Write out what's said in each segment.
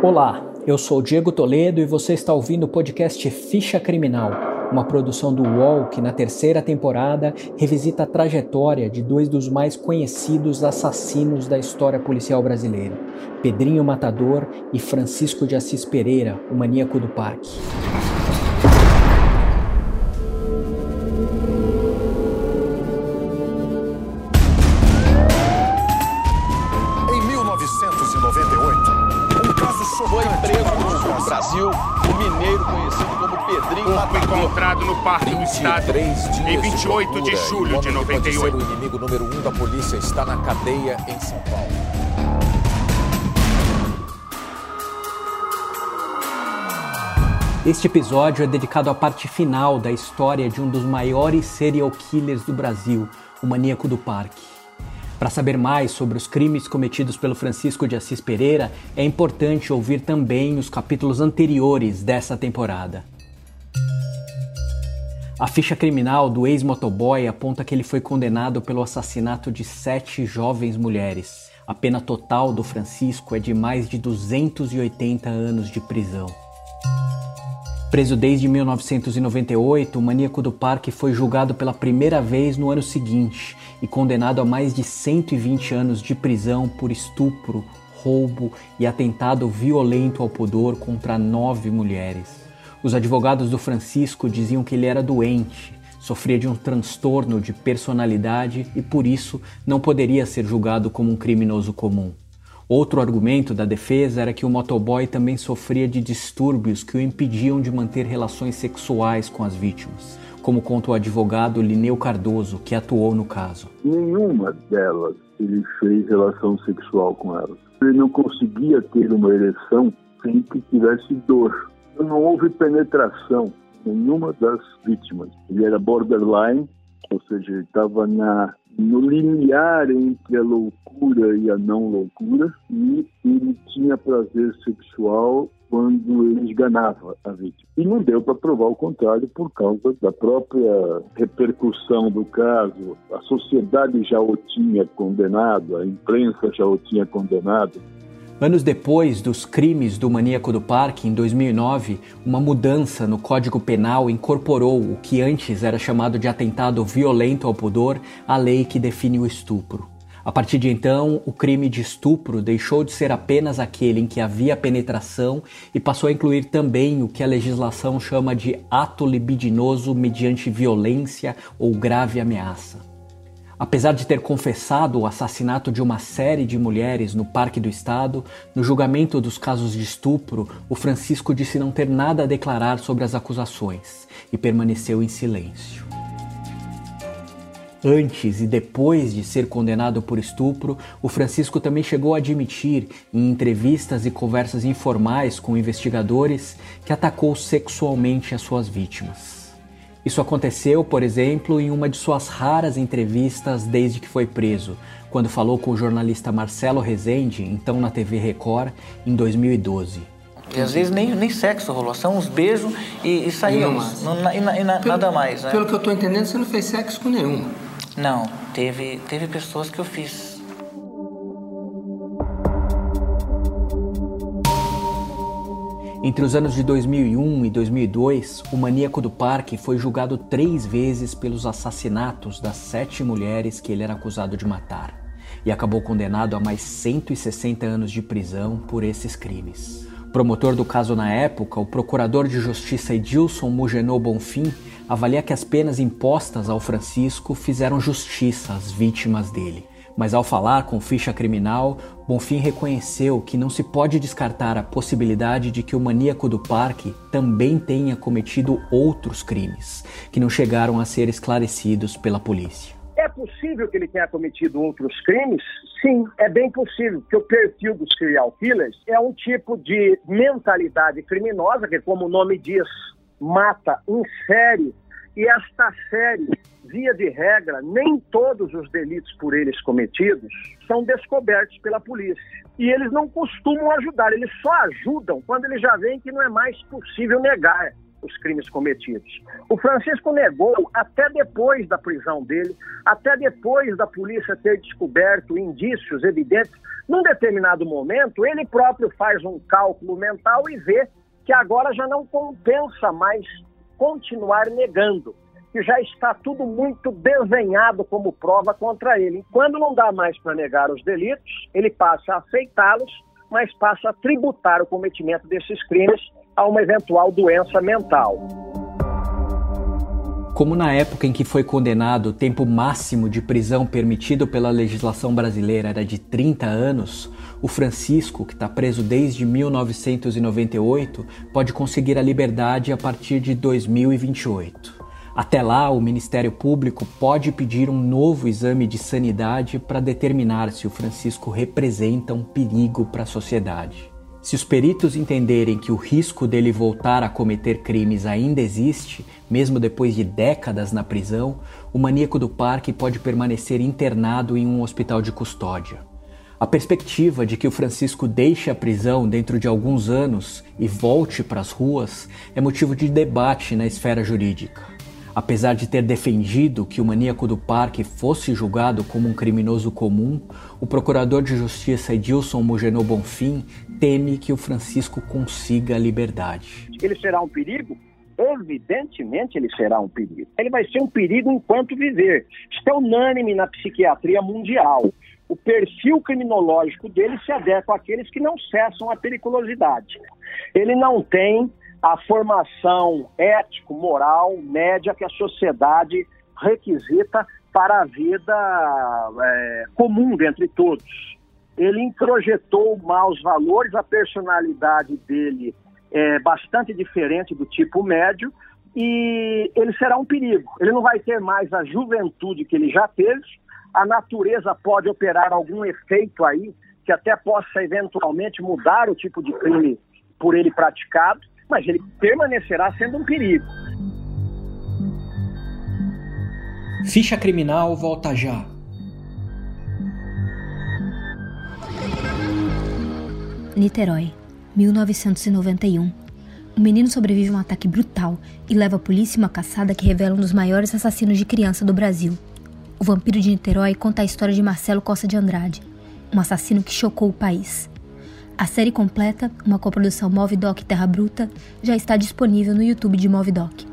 Olá, eu sou Diego Toledo e você está ouvindo o podcast Ficha Criminal, uma produção do UOL que na terceira temporada revisita a trajetória de dois dos mais conhecidos assassinos da história policial brasileira, Pedrinho Matador e Francisco de Assis Pereira, o maníaco do parque. Encontrado no Parque do Estado em 28 de, de julho de 98. O inimigo número um da polícia está na cadeia em São Paulo. Este episódio é dedicado à parte final da história de um dos maiores serial killers do Brasil, o maníaco do parque. Para saber mais sobre os crimes cometidos pelo Francisco de Assis Pereira, é importante ouvir também os capítulos anteriores dessa temporada. A ficha criminal do ex-motoboy aponta que ele foi condenado pelo assassinato de sete jovens mulheres. A pena total do Francisco é de mais de 280 anos de prisão. Preso desde 1998, o maníaco do parque foi julgado pela primeira vez no ano seguinte e condenado a mais de 120 anos de prisão por estupro, roubo e atentado violento ao pudor contra nove mulheres. Os advogados do Francisco diziam que ele era doente, sofria de um transtorno de personalidade e por isso não poderia ser julgado como um criminoso comum. Outro argumento da defesa era que o motoboy também sofria de distúrbios que o impediam de manter relações sexuais com as vítimas, como conta o advogado Lineu Cardoso, que atuou no caso. Nenhuma delas ele fez relação sexual com elas. Ele não conseguia ter uma ereção sem que tivesse dor não houve penetração nenhuma das vítimas. Ele era borderline, ou seja, ele estava no limiar entre a loucura e a não loucura, e ele tinha prazer sexual quando ele esganava a vítima. E não deu para provar o contrário por causa da própria repercussão do caso. A sociedade já o tinha condenado, a imprensa já o tinha condenado. Anos depois dos crimes do maníaco do parque, em 2009, uma mudança no Código Penal incorporou o que antes era chamado de atentado violento ao pudor à lei que define o estupro. A partir de então, o crime de estupro deixou de ser apenas aquele em que havia penetração e passou a incluir também o que a legislação chama de ato libidinoso mediante violência ou grave ameaça. Apesar de ter confessado o assassinato de uma série de mulheres no Parque do Estado, no julgamento dos casos de estupro, o Francisco disse não ter nada a declarar sobre as acusações e permaneceu em silêncio. Antes e depois de ser condenado por estupro, o Francisco também chegou a admitir, em entrevistas e conversas informais com investigadores, que atacou sexualmente as suas vítimas. Isso aconteceu, por exemplo, em uma de suas raras entrevistas desde que foi preso, quando falou com o jornalista Marcelo Rezende, então na TV Record, em 2012. E às vezes nem, nem sexo rolou, são uns beijos e, e saímos. Não, e, e, e pelo, nada mais. Né? Pelo que eu estou entendendo, você não fez sexo com nenhum. Não, teve, teve pessoas que eu fiz. Entre os anos de 2001 e 2002, o maníaco do parque foi julgado três vezes pelos assassinatos das sete mulheres que ele era acusado de matar e acabou condenado a mais 160 anos de prisão por esses crimes. Promotor do caso na época, o procurador de justiça Edilson Mugenot Bonfim avalia que as penas impostas ao Francisco fizeram justiça às vítimas dele. Mas ao falar com ficha criminal, Bonfim reconheceu que não se pode descartar a possibilidade de que o maníaco do parque também tenha cometido outros crimes, que não chegaram a ser esclarecidos pela polícia. É possível que ele tenha cometido outros crimes? Sim, é bem possível, porque o perfil dos serial killers é um tipo de mentalidade criminosa, que, como o nome diz, mata em série e esta série, via de regra, nem todos os delitos por eles cometidos são descobertos pela polícia. E eles não costumam ajudar, eles só ajudam quando eles já veem que não é mais possível negar os crimes cometidos. O Francisco negou até depois da prisão dele, até depois da polícia ter descoberto indícios evidentes. Num determinado momento, ele próprio faz um cálculo mental e vê que agora já não compensa mais continuar negando, que já está tudo muito desenhado como prova contra ele. Quando não dá mais para negar os delitos, ele passa a aceitá-los, mas passa a tributar o cometimento desses crimes a uma eventual doença mental. Como na época em que foi condenado, o tempo máximo de prisão permitido pela legislação brasileira era de 30 anos, o Francisco, que está preso desde 1998, pode conseguir a liberdade a partir de 2028. Até lá, o Ministério Público pode pedir um novo exame de sanidade para determinar se o Francisco representa um perigo para a sociedade. Se os peritos entenderem que o risco dele voltar a cometer crimes ainda existe, mesmo depois de décadas na prisão, o maníaco do parque pode permanecer internado em um hospital de custódia. A perspectiva de que o Francisco deixe a prisão dentro de alguns anos e volte para as ruas é motivo de debate na esfera jurídica. Apesar de ter defendido que o maníaco do parque fosse julgado como um criminoso comum, o procurador de justiça Edilson Mugenô Bonfim teme que o Francisco consiga a liberdade. Ele será um perigo? Evidentemente ele será um perigo. Ele vai ser um perigo enquanto viver. É unânime na psiquiatria mundial. O perfil criminológico dele se adequa àqueles que não cessam a periculosidade. Ele não tem a formação ético-moral média que a sociedade requisita para a vida é, comum dentre todos. Ele introjetou maus valores, a personalidade dele é bastante diferente do tipo médio e ele será um perigo. Ele não vai ter mais a juventude que ele já teve, a natureza pode operar algum efeito aí que até possa eventualmente mudar o tipo de crime por ele praticado mas ele permanecerá sendo um perigo. Ficha criminal volta já. Niterói, 1991. Um menino sobrevive a um ataque brutal e leva a polícia uma caçada que revela um dos maiores assassinos de criança do Brasil. O Vampiro de Niterói conta a história de Marcelo Costa de Andrade, um assassino que chocou o país. A série completa, uma coprodução Movidoc Terra Bruta, já está disponível no YouTube de Movidoc.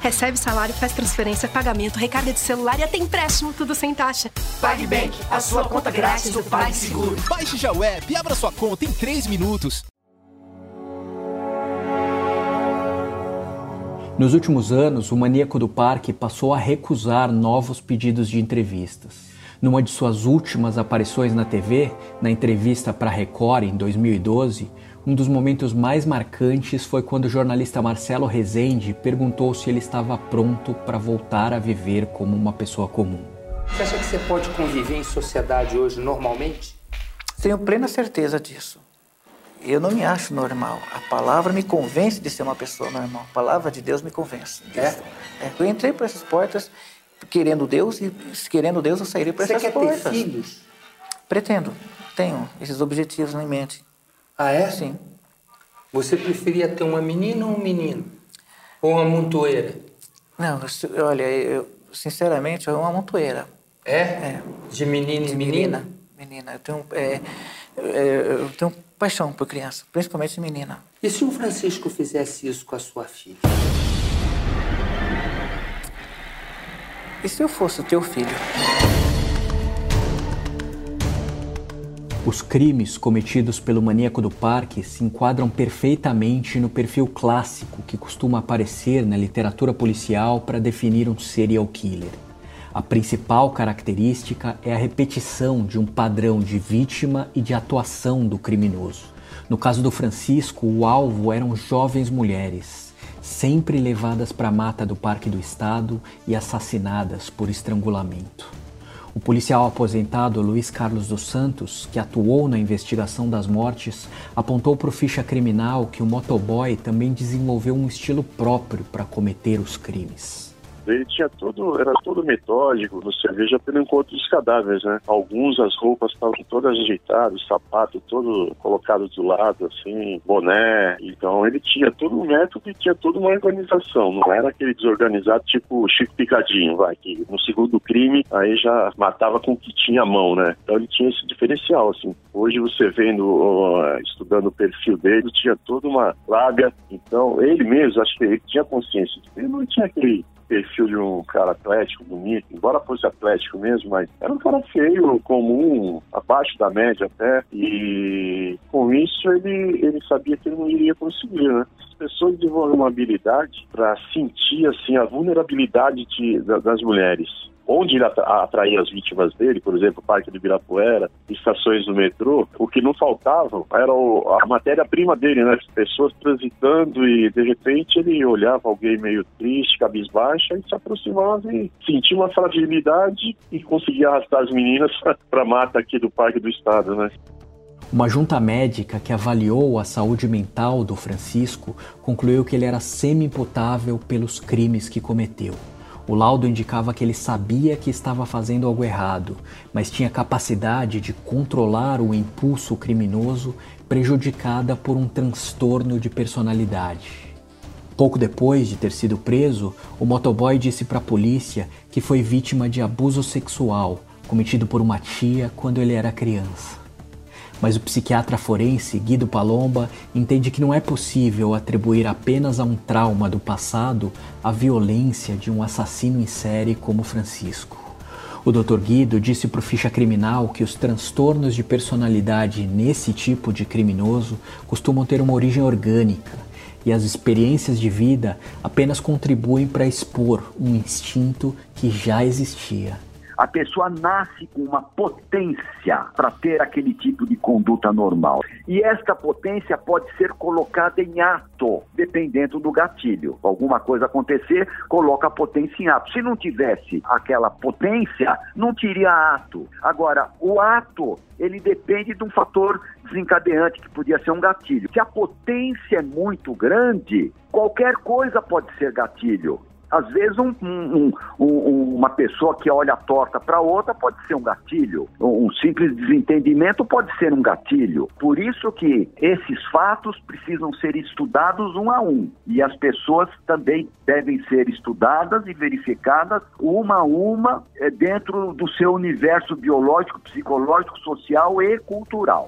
Recebe salário, faz transferência, pagamento, recarga de celular e até empréstimo, tudo sem taxa. PagBank, a sua conta grátis do PagSeguro. Baixe já o app e abra sua conta em 3 minutos. Nos últimos anos, o maníaco do parque passou a recusar novos pedidos de entrevistas. Numa de suas últimas aparições na TV, na entrevista para Record em 2012, um dos momentos mais marcantes foi quando o jornalista Marcelo Rezende perguntou se ele estava pronto para voltar a viver como uma pessoa comum. Você acha que você pode conviver em sociedade hoje normalmente? Tenho plena certeza disso. Eu não me acho normal. A palavra me convence de ser uma pessoa normal. A palavra de Deus me convence. É? é eu entrei por essas portas querendo Deus e querendo Deus eu sairei por essas Você quer portas. ter filhos? Pretendo. Tenho esses objetivos em mente. Ah, é? Sim. Você preferia ter uma menina ou um menino? Ou uma montoeira? Não, olha, eu, sinceramente, é uma montoeira. É? É. De menino e menina? menina. Menina. Eu tenho, é, é, eu tenho paixão por criança, principalmente menina. E se o Francisco fizesse isso com a sua filha? E se eu fosse o teu filho? Os crimes cometidos pelo maníaco do parque se enquadram perfeitamente no perfil clássico que costuma aparecer na literatura policial para definir um serial killer. A principal característica é a repetição de um padrão de vítima e de atuação do criminoso. No caso do Francisco, o alvo eram jovens mulheres, sempre levadas para a mata do Parque do Estado e assassinadas por estrangulamento. O policial aposentado Luiz Carlos dos Santos, que atuou na investigação das mortes, apontou para o ficha criminal que o motoboy também desenvolveu um estilo próprio para cometer os crimes. Dele tinha todo, era todo metódico, você veja pelo encontro dos cadáveres, né? Alguns as roupas estavam todas ajeitadas, sapato todo colocado do lado, assim, boné. Então ele tinha todo um método e tinha toda uma organização. Não era aquele desorganizado tipo Chico Picadinho, vai, que no segundo crime aí já matava com o que tinha a mão, né? Então ele tinha esse diferencial, assim. Hoje você vendo, estudando o perfil dele, tinha toda uma lábia. Então ele mesmo, acho que ele tinha consciência. Ele não tinha aquele perfil de um cara atlético, bonito, embora fosse atlético mesmo, mas era um cara feio, comum, abaixo da média até, e com isso ele, ele sabia que ele não iria conseguir, né? As pessoas desenvolvem uma habilidade para sentir, assim, a vulnerabilidade de, das mulheres onde ele atraía as vítimas dele, por exemplo, o Parque do Ibirapuera, estações do metrô, o que não faltava era o, a matéria-prima dele, né? As pessoas transitando e, de repente, ele olhava alguém meio triste, cabisbaixa, e se aproximava e sentia uma fragilidade e conseguia arrastar as meninas para a mata aqui do Parque do Estado, né? Uma junta médica que avaliou a saúde mental do Francisco concluiu que ele era semi-imputável pelos crimes que cometeu. O laudo indicava que ele sabia que estava fazendo algo errado, mas tinha capacidade de controlar o impulso criminoso prejudicada por um transtorno de personalidade. Pouco depois de ter sido preso, o motoboy disse para a polícia que foi vítima de abuso sexual cometido por uma tia quando ele era criança mas o psiquiatra forense Guido Palomba entende que não é possível atribuir apenas a um trauma do passado a violência de um assassino em série como Francisco. O Dr. Guido disse para o ficha criminal que os transtornos de personalidade nesse tipo de criminoso costumam ter uma origem orgânica e as experiências de vida apenas contribuem para expor um instinto que já existia. A pessoa nasce com uma potência para ter aquele tipo de conduta normal. E esta potência pode ser colocada em ato, dependendo do gatilho. Alguma coisa acontecer, coloca a potência em ato. Se não tivesse aquela potência, não teria ato. Agora, o ato, ele depende de um fator desencadeante, que podia ser um gatilho. Se a potência é muito grande, qualquer coisa pode ser gatilho. Às vezes, um, um, um, uma pessoa que olha torta para outra pode ser um gatilho. Um simples desentendimento pode ser um gatilho. Por isso que esses fatos precisam ser estudados um a um. E as pessoas também devem ser estudadas e verificadas uma a uma eh, dentro do seu universo biológico, psicológico, social e cultural.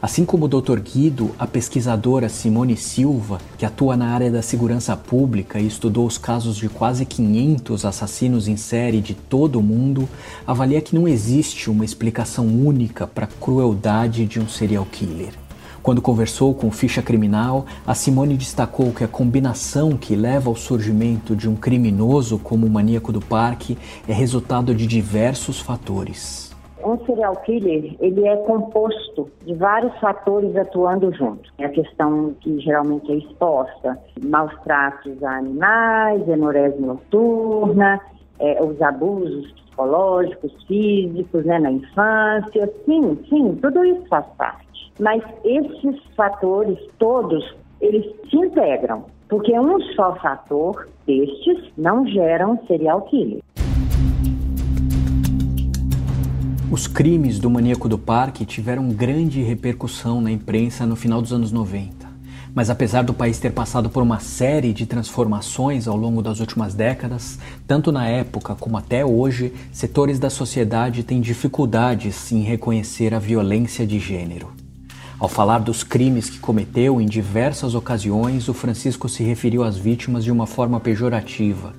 Assim como o Dr. Guido, a pesquisadora Simone Silva, que atua na área da segurança pública e estudou os casos de quase 500 assassinos em série de todo o mundo, avalia que não existe uma explicação única para a crueldade de um serial killer. Quando conversou com Ficha Criminal, a Simone destacou que a combinação que leva ao surgimento de um criminoso como o maníaco do parque é resultado de diversos fatores um serial killer ele é composto de vários fatores atuando junto. É a questão que geralmente é exposta, maus tratos a animais, hemorese noturna, é, os abusos psicológicos, físicos, né, na infância, sim, sim, tudo isso faz parte. Mas esses fatores todos, eles se integram, porque um só fator destes não gera um serial killer. Os crimes do maníaco do parque tiveram grande repercussão na imprensa no final dos anos 90. Mas apesar do país ter passado por uma série de transformações ao longo das últimas décadas, tanto na época como até hoje, setores da sociedade têm dificuldades em reconhecer a violência de gênero. Ao falar dos crimes que cometeu em diversas ocasiões, o Francisco se referiu às vítimas de uma forma pejorativa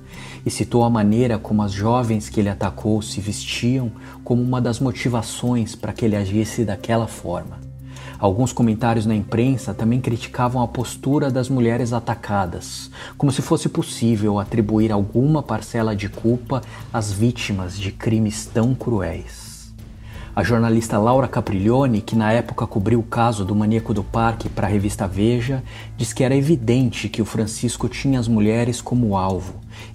e citou a maneira como as jovens que ele atacou se vestiam como uma das motivações para que ele agisse daquela forma. Alguns comentários na imprensa também criticavam a postura das mulheres atacadas, como se fosse possível atribuir alguma parcela de culpa às vítimas de crimes tão cruéis. A jornalista Laura Capriglione, que na época cobriu o caso do maníaco do parque para a revista Veja, diz que era evidente que o Francisco tinha as mulheres como alvo,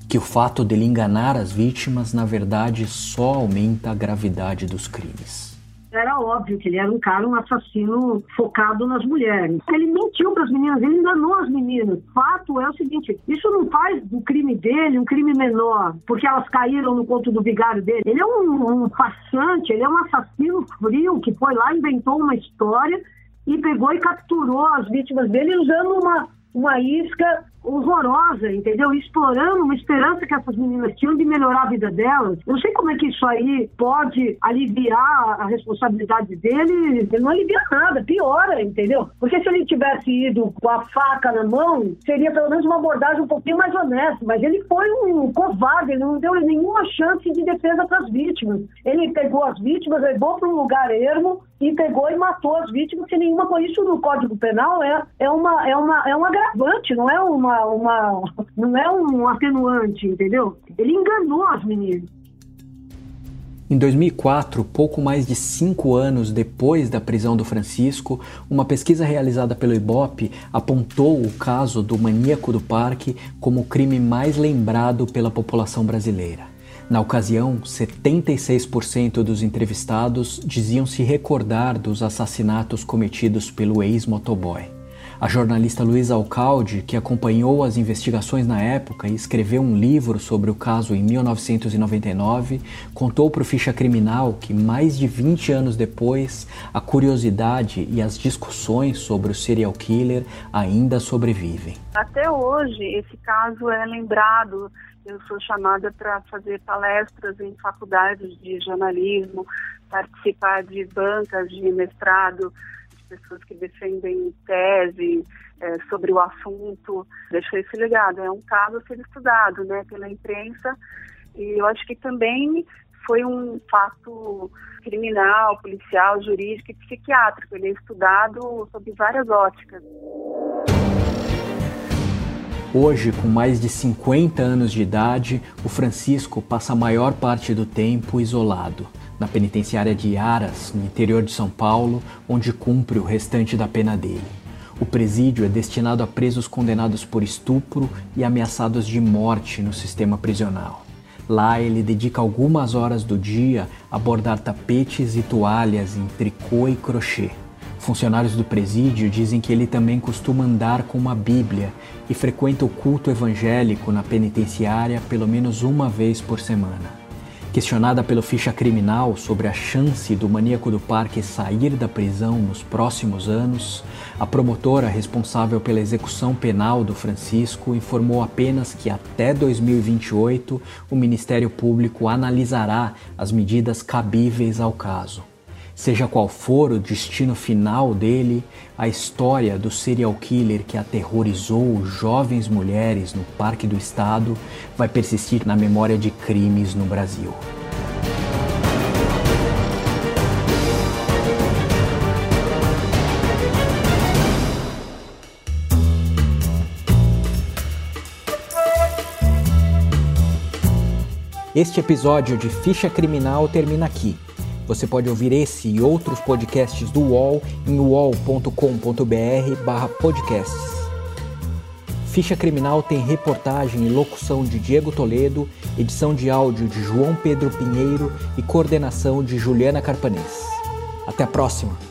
que o fato dele enganar as vítimas, na verdade, só aumenta a gravidade dos crimes. Era óbvio que ele era um cara, um assassino focado nas mulheres. Ele mentiu para as meninas, ele enganou as meninas. Fato é o seguinte: isso não faz do crime dele um crime menor, porque elas caíram no conto do vigário dele. Ele é um, um farsante, ele é um assassino frio que foi lá, inventou uma história e pegou e capturou as vítimas dele usando uma, uma isca horrorosa, entendeu? Explorando uma esperança que essas meninas tinham de melhorar a vida delas. Eu não sei como é que isso aí pode aliviar a responsabilidade dele. Ele não alivia nada, piora, entendeu? Porque se ele tivesse ido com a faca na mão, seria pelo menos uma abordagem um pouquinho mais honesta. Mas ele foi um covarde, ele não deu nenhuma chance de defesa para as vítimas. Ele pegou as vítimas, levou para um lugar ermo e pegou e matou as vítimas sem nenhuma. Isso no Código Penal é, é, uma, é, uma, é um agravante, não é uma uma, não é um atenuante, entendeu? Ele enganou as meninas. Em 2004, pouco mais de cinco anos depois da prisão do Francisco, uma pesquisa realizada pelo Ibope apontou o caso do maníaco do parque como o crime mais lembrado pela população brasileira. Na ocasião, 76% dos entrevistados diziam se recordar dos assassinatos cometidos pelo ex-motoboy. A jornalista Luísa Alcalde, que acompanhou as investigações na época e escreveu um livro sobre o caso em 1999, contou para o Ficha Criminal que mais de 20 anos depois, a curiosidade e as discussões sobre o serial killer ainda sobrevivem. Até hoje, esse caso é lembrado eu sou chamada para fazer palestras em faculdades de jornalismo, participar de bancas de mestrado pessoas que defendem tese é, sobre o assunto. Deixou esse legado. É um caso a ser estudado né, pela imprensa e eu acho que também foi um fato criminal, policial, jurídico e psiquiátrico. Ele é estudado sob várias óticas. Hoje, com mais de 50 anos de idade, o Francisco passa a maior parte do tempo isolado na penitenciária de Aras, no interior de São Paulo, onde cumpre o restante da pena dele. O presídio é destinado a presos condenados por estupro e ameaçados de morte no sistema prisional. Lá ele dedica algumas horas do dia a bordar tapetes e toalhas em tricô e crochê. Funcionários do presídio dizem que ele também costuma andar com uma Bíblia e frequenta o culto evangélico na penitenciária pelo menos uma vez por semana. Questionada pelo ficha criminal sobre a chance do maníaco do parque sair da prisão nos próximos anos, a promotora responsável pela execução penal do Francisco informou apenas que até 2028 o Ministério Público analisará as medidas cabíveis ao caso. Seja qual for o destino final dele, a história do serial killer que aterrorizou jovens mulheres no Parque do Estado vai persistir na memória de crimes no Brasil. Este episódio de Ficha Criminal termina aqui. Você pode ouvir esse e outros podcasts do UOL em uol.com.br podcasts. Ficha Criminal tem reportagem e locução de Diego Toledo, edição de áudio de João Pedro Pinheiro e coordenação de Juliana Carpanês. Até a próxima!